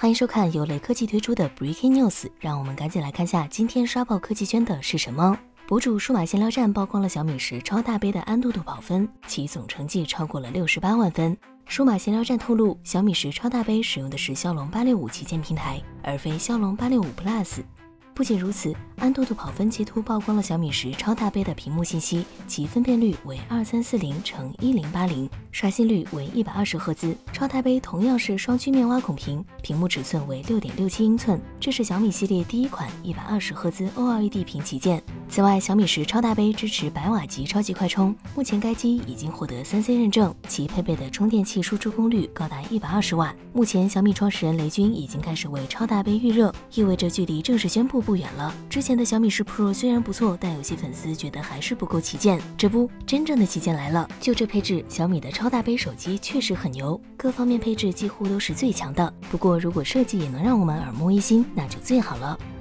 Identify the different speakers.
Speaker 1: 欢迎收看由雷科技推出的 Breaking News，让我们赶紧来看下今天刷爆科技圈的是什么。博主数码闲聊站曝光了小米十超大杯的安兔兔跑分，其总成绩超过了六十八万分。数码闲聊站透露，小米十超大杯使用的是骁龙八六五旗舰平台，而非骁龙八六五 Plus。不仅如此，安兔兔跑分截图曝光了小米十超大杯的屏幕信息，其分辨率为二三四零乘一零八零，刷新率为一百二十赫兹。超大杯同样是双曲面挖孔屏，屏幕尺寸为六点六七英寸，这是小米系列第一款一百二十赫兹 OLED 屏旗舰。此外，小米十超大杯支持百瓦级超级快充，目前该机已经获得三 C 认证，其配备的充电器输出功率高达一百二十瓦。目前，小米创始人雷军已经开始为超大杯预热，意味着距离正式宣布。不远了。之前前的小米十 Pro 虽然不错，但有些粉丝觉得还是不够旗舰。这不，真正的旗舰来了！就这配置，小米的超大杯手机确实很牛，各方面配置几乎都是最强的。不过，如果设计也能让我们耳目一新，那就最好了。